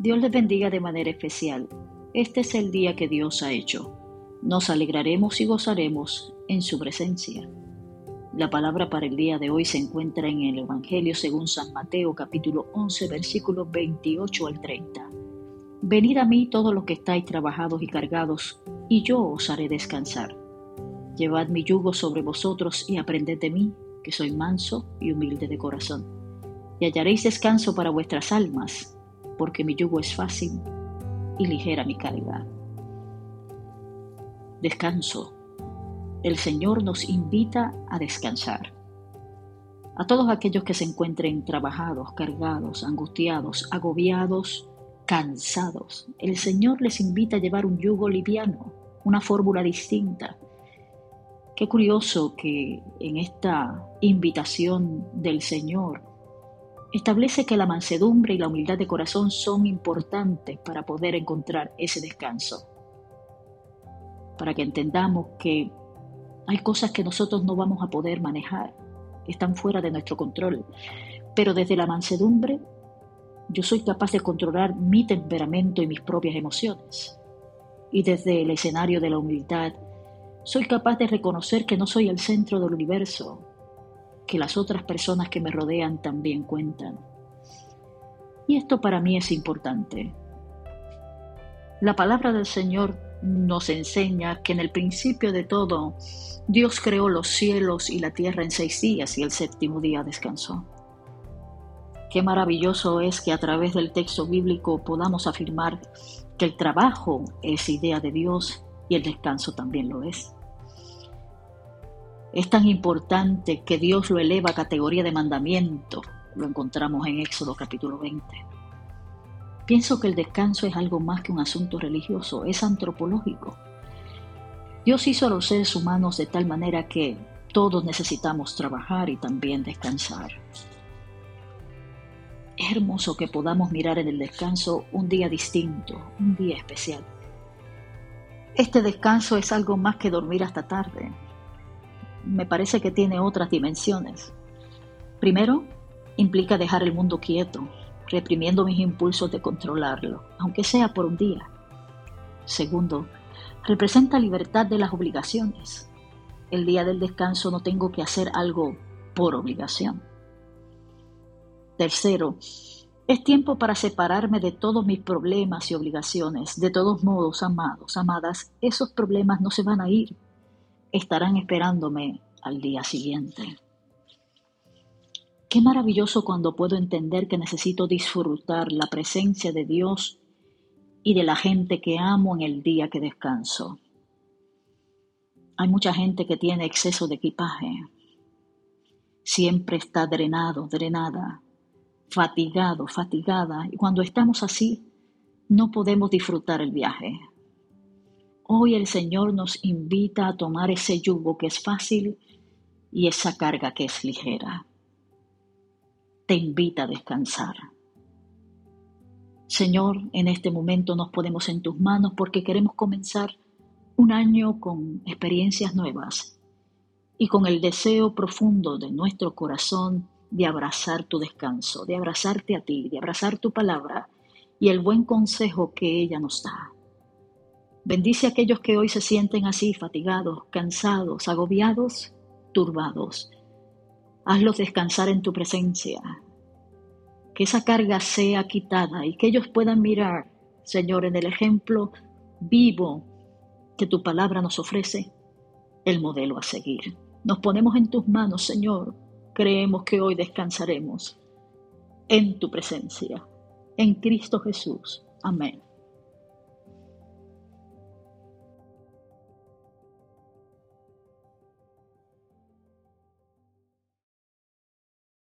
Dios les bendiga de manera especial. Este es el día que Dios ha hecho. Nos alegraremos y gozaremos en su presencia. La palabra para el día de hoy se encuentra en el Evangelio según San Mateo capítulo 11 versículos 28 al 30. Venid a mí todos los que estáis trabajados y cargados, y yo os haré descansar. Llevad mi yugo sobre vosotros y aprended de mí, que soy manso y humilde de corazón, y hallaréis descanso para vuestras almas porque mi yugo es fácil y ligera mi carga. Descanso. El Señor nos invita a descansar. A todos aquellos que se encuentren trabajados, cargados, angustiados, agobiados, cansados, el Señor les invita a llevar un yugo liviano, una fórmula distinta. Qué curioso que en esta invitación del Señor establece que la mansedumbre y la humildad de corazón son importantes para poder encontrar ese descanso. Para que entendamos que hay cosas que nosotros no vamos a poder manejar, están fuera de nuestro control. Pero desde la mansedumbre yo soy capaz de controlar mi temperamento y mis propias emociones. Y desde el escenario de la humildad soy capaz de reconocer que no soy el centro del universo, que las otras personas que me rodean también cuentan. Y esto para mí es importante. La palabra del Señor nos enseña que en el principio de todo Dios creó los cielos y la tierra en seis días y el séptimo día descansó. Qué maravilloso es que a través del texto bíblico podamos afirmar que el trabajo es idea de Dios y el descanso también lo es. Es tan importante que Dios lo eleva a categoría de mandamiento. Lo encontramos en Éxodo capítulo 20. Pienso que el descanso es algo más que un asunto religioso, es antropológico. Dios hizo a los seres humanos de tal manera que todos necesitamos trabajar y también descansar. Es hermoso que podamos mirar en el descanso un día distinto, un día especial. Este descanso es algo más que dormir hasta tarde, me parece que tiene otras dimensiones. Primero, implica dejar el mundo quieto, reprimiendo mis impulsos de controlarlo, aunque sea por un día. Segundo, representa libertad de las obligaciones. El día del descanso no tengo que hacer algo por obligación. Tercero, es tiempo para separarme de todos mis problemas y obligaciones. De todos modos, amados, amadas, esos problemas no se van a ir estarán esperándome al día siguiente. Qué maravilloso cuando puedo entender que necesito disfrutar la presencia de Dios y de la gente que amo en el día que descanso. Hay mucha gente que tiene exceso de equipaje. Siempre está drenado, drenada, fatigado, fatigada. Y cuando estamos así, no podemos disfrutar el viaje. Hoy el Señor nos invita a tomar ese yugo que es fácil y esa carga que es ligera. Te invita a descansar. Señor, en este momento nos ponemos en tus manos porque queremos comenzar un año con experiencias nuevas y con el deseo profundo de nuestro corazón de abrazar tu descanso, de abrazarte a ti, de abrazar tu palabra y el buen consejo que ella nos da. Bendice a aquellos que hoy se sienten así, fatigados, cansados, agobiados, turbados. Hazlos descansar en tu presencia. Que esa carga sea quitada y que ellos puedan mirar, Señor, en el ejemplo vivo que tu palabra nos ofrece, el modelo a seguir. Nos ponemos en tus manos, Señor. Creemos que hoy descansaremos en tu presencia. En Cristo Jesús. Amén.